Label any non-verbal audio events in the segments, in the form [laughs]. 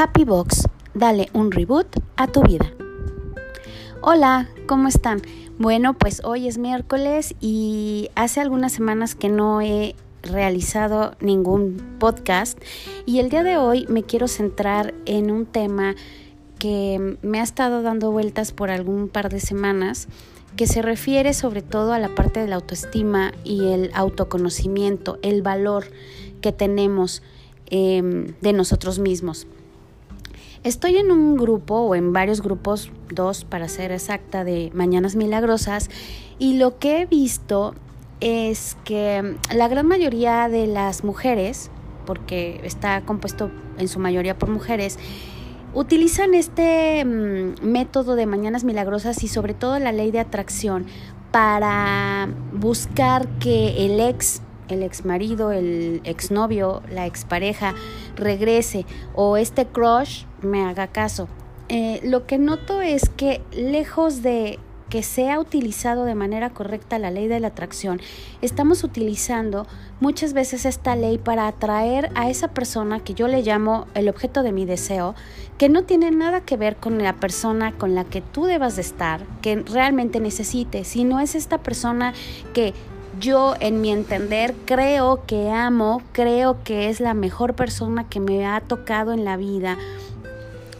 Happy Box, dale un reboot a tu vida. Hola, ¿cómo están? Bueno, pues hoy es miércoles y hace algunas semanas que no he realizado ningún podcast y el día de hoy me quiero centrar en un tema que me ha estado dando vueltas por algún par de semanas que se refiere sobre todo a la parte de la autoestima y el autoconocimiento, el valor que tenemos em, de nosotros mismos. Estoy en un grupo o en varios grupos, dos para ser exacta, de Mañanas Milagrosas y lo que he visto es que la gran mayoría de las mujeres, porque está compuesto en su mayoría por mujeres, utilizan este mm, método de Mañanas Milagrosas y sobre todo la ley de atracción para buscar que el ex el ex marido, el ex novio, la expareja regrese o este crush me haga caso. Eh, lo que noto es que lejos de que sea utilizado de manera correcta la ley de la atracción, estamos utilizando muchas veces esta ley para atraer a esa persona que yo le llamo el objeto de mi deseo, que no tiene nada que ver con la persona con la que tú debas de estar, que realmente necesites, sino es esta persona que yo en mi entender creo que amo, creo que es la mejor persona que me ha tocado en la vida.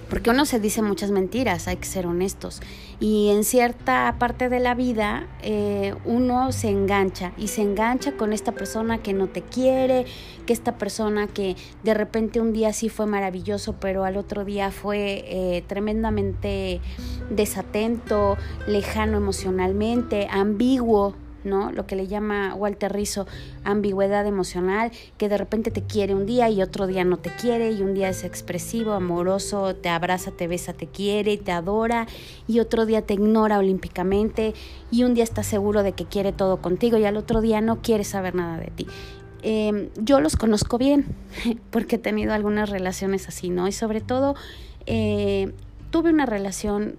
Porque uno se dice muchas mentiras, hay que ser honestos. Y en cierta parte de la vida eh, uno se engancha y se engancha con esta persona que no te quiere, que esta persona que de repente un día sí fue maravilloso, pero al otro día fue eh, tremendamente desatento, lejano emocionalmente, ambiguo ¿no? Lo que le llama Walter Rizzo ambigüedad emocional, que de repente te quiere un día y otro día no te quiere, y un día es expresivo, amoroso, te abraza, te besa, te quiere, te adora, y otro día te ignora olímpicamente, y un día está seguro de que quiere todo contigo, y al otro día no quiere saber nada de ti. Em, yo los conozco bien, [laughs] porque he tenido algunas relaciones así, ¿no? Y sobre todo, eh, tuve una relación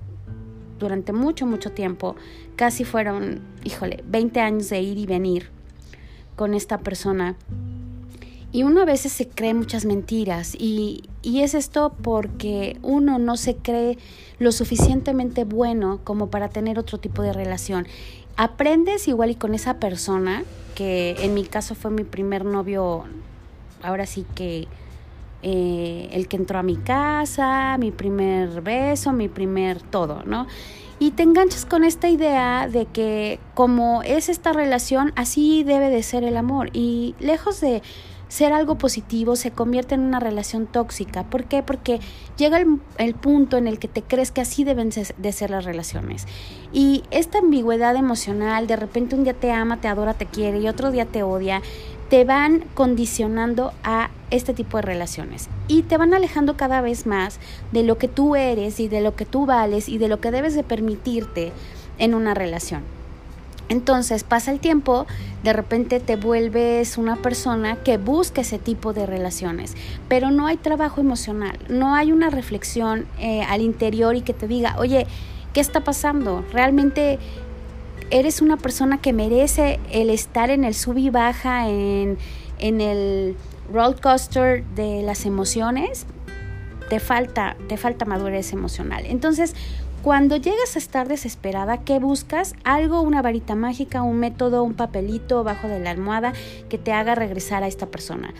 durante mucho, mucho tiempo. Casi fueron, híjole, 20 años de ir y venir con esta persona. Y uno a veces se cree muchas mentiras y, y, es esto porque uno no se cree lo suficientemente bueno como para tener otro tipo de relación. Aprendes igual y con esa persona, que en mi caso fue mi primer novio, ahora sí que eh, el que entró a mi casa, mi primer beso, mi primer todo, ¿no? Y te enganchas con esta idea de que como es esta relación, así debe de ser el amor. Y lejos de ser algo positivo, se convierte en una relación tóxica. ¿Por qué? Porque llega el, punto en el que te crees que así deben de ser las relaciones. Y esta ambigüedad emocional, de repente un día te ama, te adora, te quiere y otro día te odia, te van condicionando a este tipo de relaciones y te van alejando cada vez más de lo que tú eres y de lo que tú vales y de lo que debes de permitirte en una relación. Entonces pasa el tiempo, de repente te vuelves una persona que busca ese tipo de relaciones, pero no hay trabajo emocional, no hay una reflexión eh, al interior y que te diga, oye, ¿qué está pasando? ¿Realmente eres una persona que merece el estar en el sub y baja, en, en el roller coaster de las emociones, te falta, te falta madurez emocional. Entonces, cuando llegas a estar desesperada, ¿qué buscas? Algo, una varita mágica, un método, un papelito bajo de la almohada que te haga regresar a esta persona.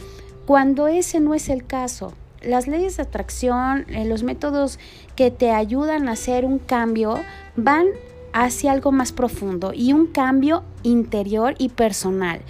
Cuando ese no es el caso, las leyes de atracción, eh, los métodos que te ayudan a hacer un cambio van hacia algo más profundo y un cambio interior y personal.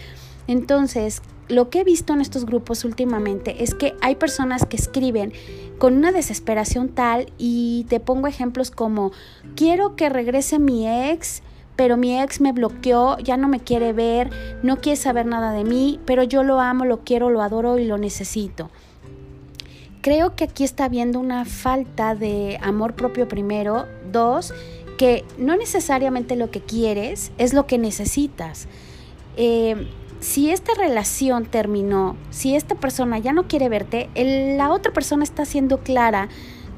Entonces, lo que he visto en estos grupos últimamente es que hay personas que escriben con una desesperación tal y te pongo ejemplos como quiero que regrese mi ex, pero mi ex me bloqueó, ya no me quiere ver, no quiere saber nada de mí, pero yo lo amo, lo quiero, lo adoro y lo necesito. Creo que aquí está habiendo una falta de amor propio primero, dos, que no necesariamente lo que quieres es lo que necesitas. Eh, si esta relación terminó, si esta persona ya no quiere verte, la otra persona está siendo clara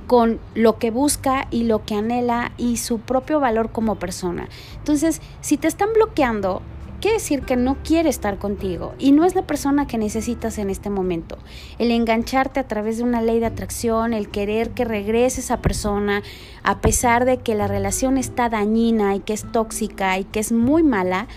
con lo que busca y lo que anhela y su propio valor como persona. Entonces, si te están bloqueando, quiere decir que no quiere estar contigo y no es la persona que necesitas en este momento. El engancharte a través de una ley de atracción, el querer que regrese esa persona, a pesar de que la relación está dañina y que es tóxica y que es muy mala,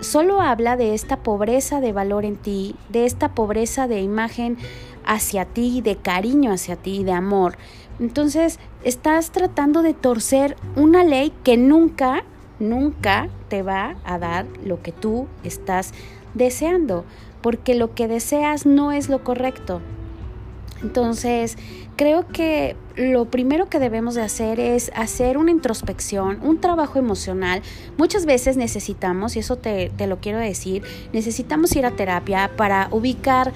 solo habla de esta pobreza de valor en ti, de esta pobreza de imagen hacia ti, de cariño hacia ti, de amor. Entonces, estás tratando de torcer una ley que nunca, nunca te va a dar lo que tú estás deseando, porque lo que deseas no es lo correcto. Entonces, creo que lo primero que debemos de hacer es hacer una introspección, un trabajo emocional. Muchas veces necesitamos, y eso te, te lo quiero decir, necesitamos ir a terapia para ubicar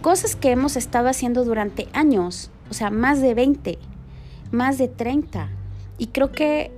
cosas que hemos estado haciendo durante años, o sea, más de 20, más de 30. Y creo que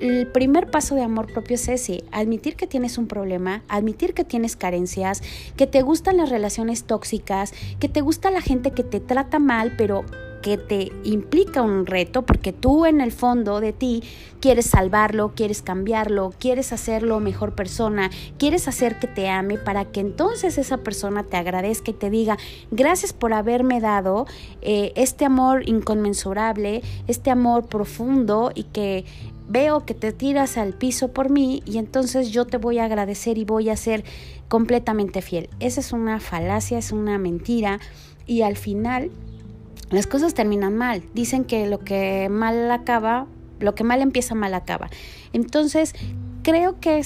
el primer paso de amor propio es ese, admitir que tienes un problema, admitir que tienes carencias, que te gustan las relaciones tóxicas, que te gusta la gente que te trata mal, pero que te implica un reto porque tú en el fondo de ti quieres salvarlo, quieres cambiarlo, quieres hacerlo mejor persona, quieres hacer que te ame para que entonces esa persona te agradezca y te diga gracias por haberme dado eh, este amor inconmensurable, este amor profundo y que veo que te tiras al piso por mí y entonces yo te voy a agradecer y voy a ser completamente fiel. Esa es una falacia, es una mentira y al final las cosas terminan mal. Dicen que lo que mal acaba, lo que mal empieza, mal acaba. Entonces, creo que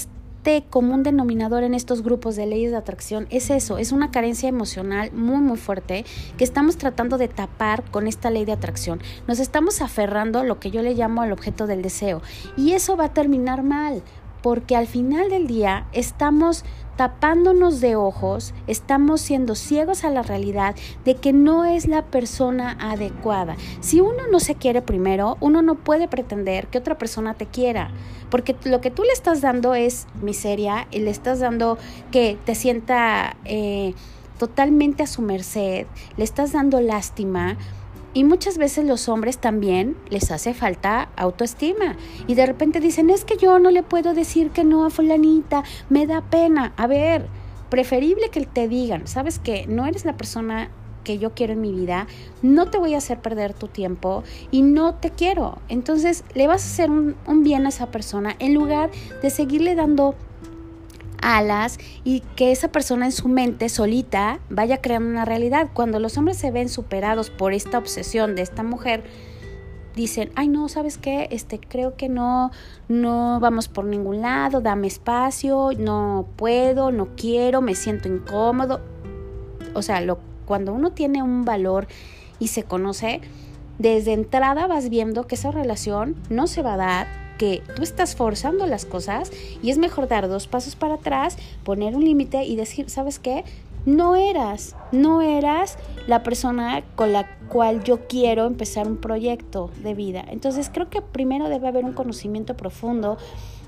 común denominador en estos grupos de leyes de atracción es eso, es una carencia emocional muy muy fuerte que estamos tratando de tapar con esta ley de atracción. Nos estamos aferrando a lo que yo le llamo al objeto del deseo y eso va a terminar mal porque al final del día estamos tapándonos de ojos, estamos siendo ciegos a la realidad de que no es la persona adecuada. Si uno no se quiere primero, uno no puede pretender que otra persona te quiera, porque lo que tú le estás dando es miseria y le estás dando que te sienta eh, totalmente a su merced, le estás dando lástima y muchas veces los hombres también les hace falta autoestima. Y de repente dicen, es que yo no le puedo decir que no a fulanita, me da pena. A ver, preferible que te digan, sabes que no eres la persona que yo quiero en mi vida, no te voy a hacer perder tu tiempo y no te quiero. Entonces le vas a hacer un, un bien a esa persona en lugar de seguirle dando alas y que esa persona en su mente solita vaya creando una realidad. Cuando los hombres se ven superados por esta obsesión de esta mujer, dicen, ay no, ¿sabes qué? Este, creo que no, no vamos por ningún lado, dame espacio, no puedo, no quiero, me siento incómodo. O sea, lo, cuando uno tiene un valor y se conoce, desde entrada vas viendo que esa relación no se va a dar, que tú estás forzando las cosas y es mejor dar dos pasos para atrás, poner un límite y decir, ¿sabes qué? No eras, no eras la persona con la cual yo quiero empezar un proyecto de vida. Entonces creo que primero debe haber un conocimiento profundo,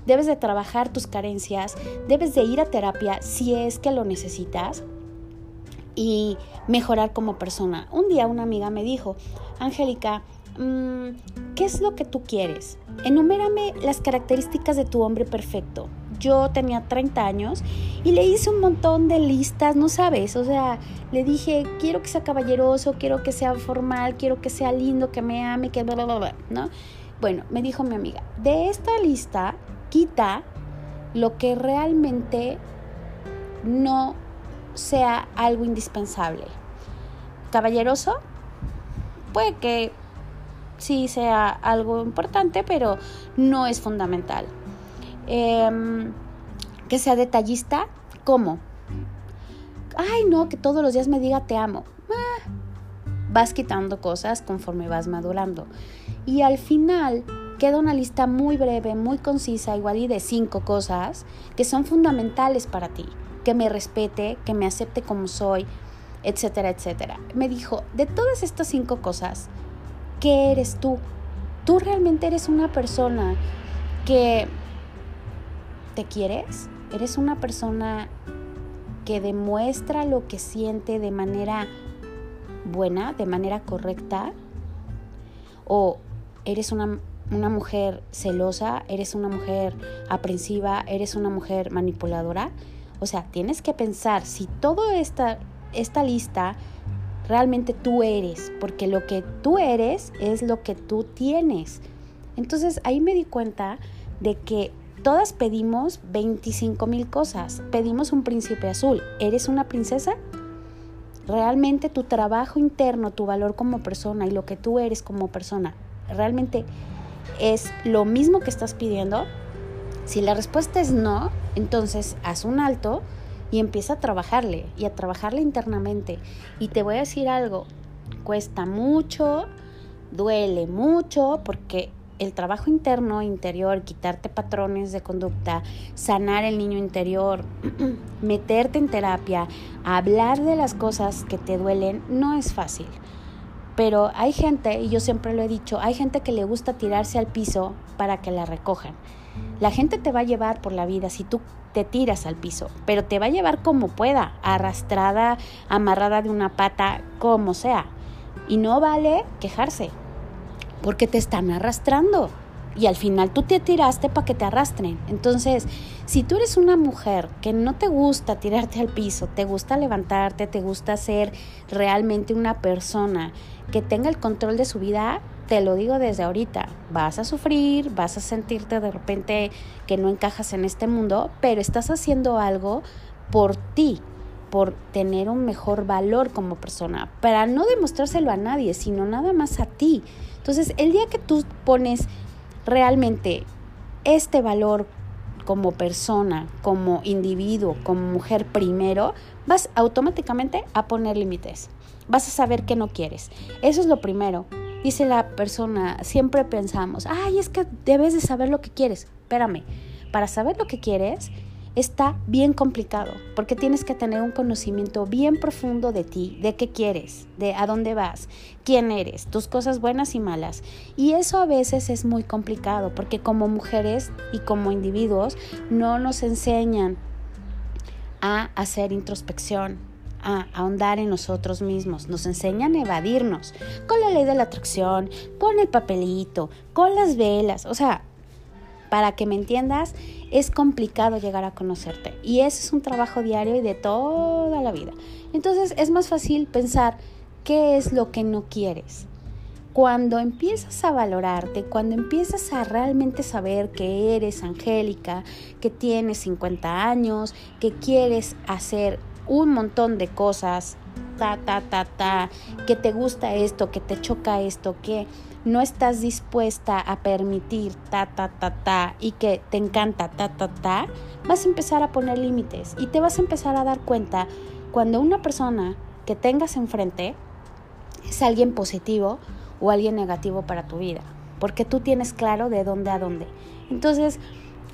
debes de trabajar tus carencias, debes de ir a terapia si es que lo necesitas y mejorar como persona. Un día una amiga me dijo, Angélica, Mm, ¿qué es lo que tú quieres? Enumérame las características de tu hombre perfecto. Yo tenía 30 años y le hice un montón de listas, no sabes, o sea, le dije, quiero que sea caballeroso, quiero que sea formal, quiero que sea lindo, que me ame, que bla, bla, bla, ¿no? Bueno, me dijo mi amiga, de esta lista quita lo que realmente no sea algo indispensable. Caballeroso, puede que sí sea algo importante, pero no es fundamental. Em, que sea detallista, ¿cómo? Ay, no, que todos los días me diga te amo. Ah, vas quitando cosas conforme vas madurando. Y al final queda una lista muy breve, muy concisa, igual y de cinco cosas que son fundamentales para ti. Que me respete, que me acepte como soy, etcétera, etcétera. Me dijo, de todas estas cinco cosas, ¿Qué eres tú? ¿Tú realmente eres una persona que te quieres? ¿Eres una persona que demuestra lo que siente de manera buena, de manera correcta? ¿O eres una, una mujer celosa? ¿Eres una mujer aprensiva? ¿Eres una mujer manipuladora? O sea, tienes que pensar si toda esta, esta lista realmente tú eres, porque lo que tú eres es lo que tú tienes. Entonces ahí me di cuenta de que todas pedimos 25 mil cosas. Pedimos un príncipe azul. ¿Eres una princesa? Realmente tu trabajo interno, tu valor como persona y lo que tú eres como persona, realmente es lo mismo que estás pidiendo. Si la respuesta es no, entonces haz un alto y empieza a trabajarle y a trabajarle internamente. Y te voy a decir algo, cuesta mucho, duele mucho porque el trabajo interno, interior, quitarte patrones de conducta, sanar el niño interior, [clears throat] meterte en terapia, hablar de las cosas que te duelen, no es fácil. Pero hay gente, y yo siempre lo he dicho, hay gente que le gusta tirarse al piso para que la recojan. La gente te va a llevar por la vida si tú te tiras al piso, pero te va a llevar como pueda, arrastrada, amarrada de una pata, como sea. Y no vale quejarse, porque te están arrastrando. Y al final tú te tiraste para que te arrastren. Entonces, si tú eres una mujer que no te gusta tirarte al piso, te gusta levantarte, te gusta ser realmente una persona que tenga el control de su vida, te lo digo desde ahorita, vas a sufrir, vas a sentirte de repente que no encajas en este mundo, pero estás haciendo algo por ti, por tener un mejor valor como persona, para no demostrárselo a nadie, sino nada más a ti. Entonces, el día que tú pones realmente este valor como persona, como individuo, como mujer primero, vas automáticamente a poner límites. Vas a saber qué no quieres. Eso es lo primero. Dice la persona, siempre pensamos, ay, es que debes de saber lo que quieres. Espérame, para saber lo que quieres está bien complicado, porque tienes que tener un conocimiento bien profundo de ti, de qué quieres, de a dónde vas, quién eres, tus cosas buenas y malas. Y eso a veces es muy complicado, porque como mujeres y como individuos no nos enseñan a hacer introspección, a ahondar en nosotros mismos, nos enseñan a evadirnos con la ley de la atracción, con el papelito, con las velas, o sea, para que me entiendas, es complicado llegar a conocerte. Y ese es un trabajo diario y de toda la vida. Entonces es más fácil pensar qué es lo que no quieres. Cuando empiezas a valorarte, cuando empiezas a realmente saber que eres angélica, que tienes 50 años, que quieres hacer un montón de cosas, ta, ta, ta, ta, que te gusta esto, que te choca esto, que no estás dispuesta a permitir ta, ta, ta, ta y que te encanta ta, ta, ta, vas a empezar a poner límites y te vas a empezar a dar cuenta cuando una persona que tengas enfrente es alguien positivo o alguien negativo para tu vida, porque tú tienes claro de dónde a dónde. Entonces,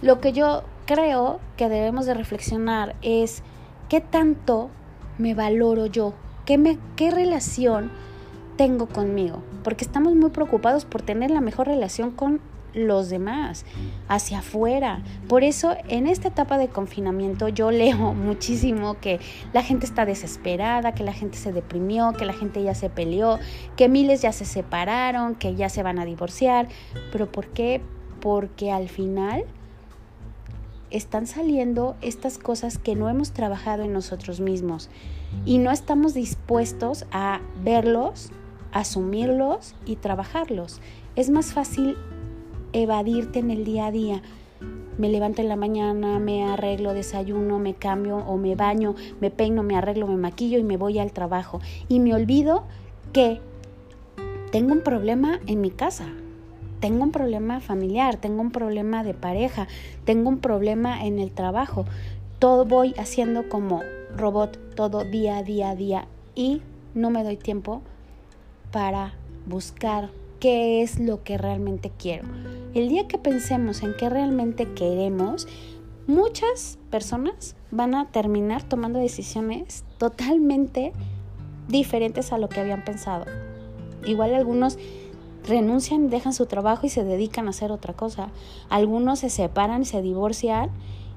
lo que yo creo que debemos de reflexionar es qué tanto me valoro yo, qué, me, qué relación tengo conmigo, porque estamos muy preocupados por tener la mejor relación con los demás, hacia afuera. Por eso en esta etapa de confinamiento yo leo [laughs] muchísimo que la gente está desesperada, que la gente se deprimió, que la gente ya se peleó, que miles ya se separaron, que ya se van a divorciar. ¿Pero por qué? Porque al final están saliendo estas cosas que no hemos trabajado en nosotros mismos y no estamos dispuestos a verlos asumirlos y trabajarlos. Es más fácil evadirte en el día a día. Me levanto en la mañana, me arreglo, desayuno, me cambio o me baño, me peino, me arreglo, me maquillo y me voy al trabajo. Y me olvido que tengo un problema en mi casa, tengo un problema familiar, tengo un problema de pareja, tengo un problema en el trabajo. Todo voy haciendo como robot, todo día día día y no me doy tiempo para buscar qué es lo que realmente quiero. El día que pensemos en qué realmente queremos, muchas personas van a terminar tomando decisiones totalmente diferentes a lo que habían pensado. Igual algunos renuncian, dejan su trabajo y se dedican a hacer otra cosa. Algunos se separan y se divorcian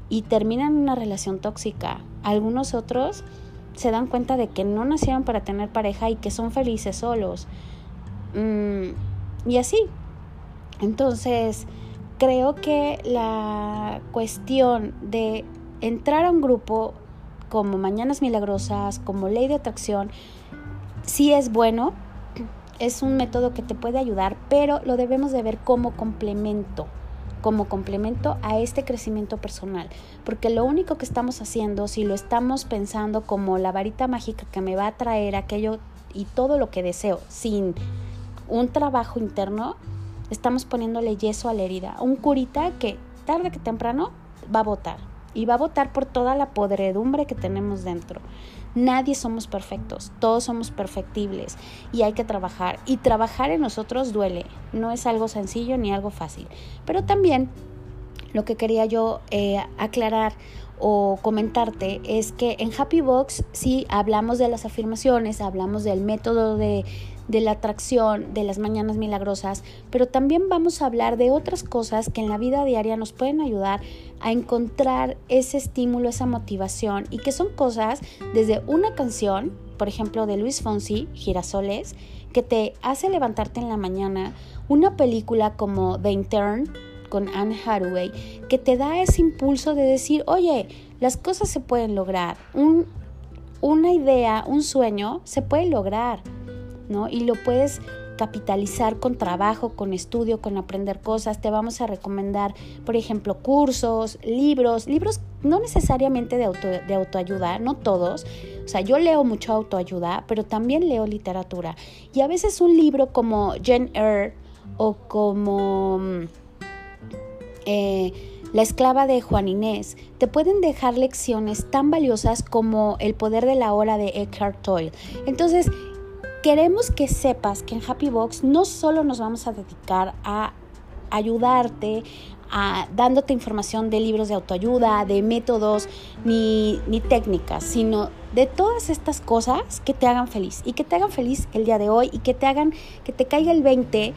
y terminan una relación tóxica. Algunos otros se dan cuenta de que no nacieron para tener pareja y que son felices solos. Mm, y así. Entonces, creo que la cuestión de entrar a un grupo como Mañanas Milagrosas, como Ley de Atracción, sí es bueno, es un método que te puede ayudar, pero lo debemos de ver como complemento como complemento a este crecimiento personal, porque lo único que estamos haciendo, si lo estamos pensando como la varita mágica que me va a traer aquello y todo lo que deseo sin un trabajo interno, estamos poniéndole yeso a la herida, un curita que tarde que temprano va a votar y va a votar por toda la podredumbre que tenemos dentro. Nadie somos perfectos, todos somos perfectibles y hay que trabajar. Y trabajar en nosotros duele, no es algo sencillo ni algo fácil. Pero también lo que quería yo eh, aclarar o comentarte es que en Happy Box sí hablamos de las afirmaciones, hablamos del método de de la atracción, de las mañanas milagrosas, pero también vamos a hablar de otras cosas que en la vida diaria nos pueden ayudar a encontrar ese estímulo, esa motivación y que son cosas desde una canción, por ejemplo de Luis Fonsi, Girasoles, que te hace levantarte en la mañana, una película como The Intern con Anne Hathaway, que te da ese impulso de decir, oye, las cosas se pueden lograr, un, una idea, un sueño se puede lograr. ¿No? Y lo puedes capitalizar con trabajo, con estudio, con aprender cosas. Te vamos a recomendar, por ejemplo, cursos, libros, libros no necesariamente de, auto, de autoayuda, no todos. O sea, yo leo mucho autoayuda, pero también leo literatura. Y a veces un libro como Jane Eyre o como eh, La esclava de Juan Inés te pueden dejar lecciones tan valiosas como El poder de la hora de Eckhart Tolle. Entonces, queremos que sepas que en Happy Box no solo nos vamos a dedicar a ayudarte, a, dándote información de libros de autoayuda, de métodos, ni, ni técnicas, sino de todas estas cosas que te hagan feliz y que te hagan feliz el día de hoy y que te hagan que te caiga el 20,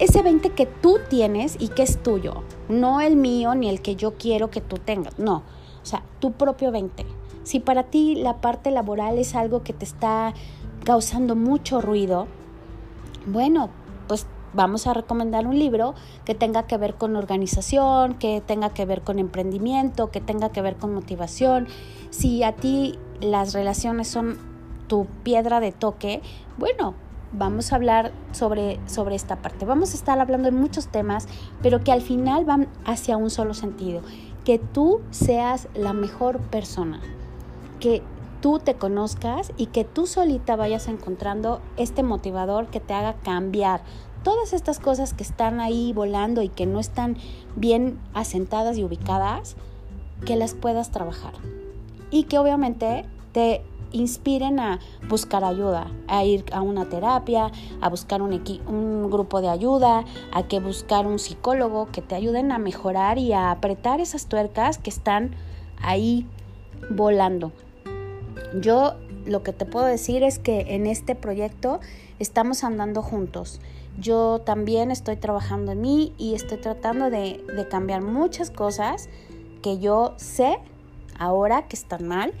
ese 20 que tú tienes y que es tuyo, no el mío ni el que yo quiero que tú tengas, no, o sea, tu propio 20. Si para ti la parte laboral es algo que te está causando mucho ruido, bueno, pues vamos a recomendar un libro que tenga que ver con organización, que tenga que ver con emprendimiento, que tenga que ver con motivación. Si a ti las relaciones son tu piedra de toque, bueno, vamos a hablar sobre, sobre esta parte. Vamos a estar hablando de muchos temas, pero que al final van hacia un solo sentido, que tú seas la mejor persona, que tú te conozcas y que tú solita vayas encontrando este motivador que te haga cambiar todas estas cosas que están ahí volando y que no están bien asentadas y ubicadas, que las puedas trabajar. Y que obviamente te inspiren a buscar ayuda, a ir a una terapia, a buscar un, un grupo de ayuda, a que buscar un psicólogo que te ayuden a mejorar y a apretar esas tuercas que están ahí volando. Yo lo que te puedo decir es que en este proyecto estamos andando juntos. Yo también estoy trabajando en mí y estoy tratando de, cambiar muchas cosas que yo sé ahora que están mal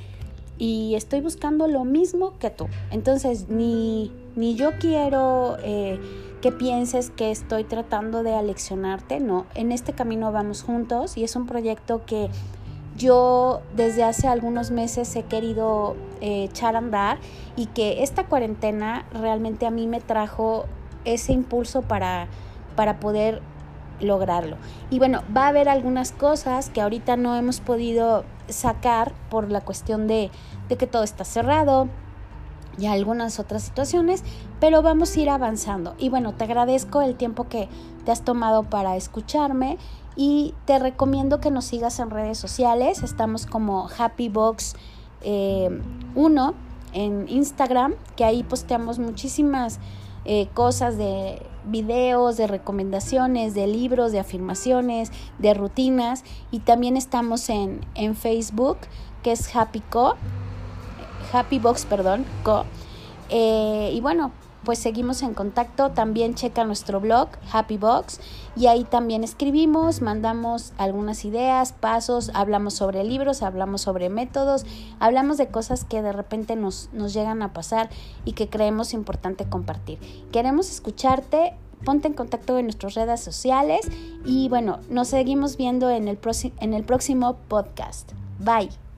y estoy buscando lo mismo que tú. Entonces, ni, ni yo quiero eh, que pienses que estoy tratando de aleccionarte, no, en este camino vamos juntos y es un proyecto que yo desde hace algunos meses he querido eh, echar a andar y que esta cuarentena realmente a mí me trajo ese impulso para, para poder lograrlo. Y bueno, va a haber algunas cosas que ahorita no hemos podido sacar por la cuestión de, de que todo está cerrado, y algunas otras situaciones, pero vamos a ir avanzando. Y bueno, te agradezco el tiempo que te has tomado para escucharme y te recomiendo que nos sigas en redes sociales. Estamos como HappyBox1 eh, en Instagram, que ahí posteamos muchísimas eh, cosas de videos, de recomendaciones, de libros, de afirmaciones, de rutinas. Y también estamos en, en Facebook, que es HappyCo, HappyBox, perdón, Co. Eh, y bueno, pues seguimos en contacto. También checa nuestro blog, Happy Box, y ahí también escribimos, mandamos algunas ideas, pasos, hablamos sobre libros, hablamos sobre métodos, hablamos de cosas que de repente nos, nos llegan a pasar y que creemos importante compartir. Queremos escucharte. Ponte en contacto en nuestras redes sociales y bueno, nos seguimos viendo en el, en el próximo podcast. Bye.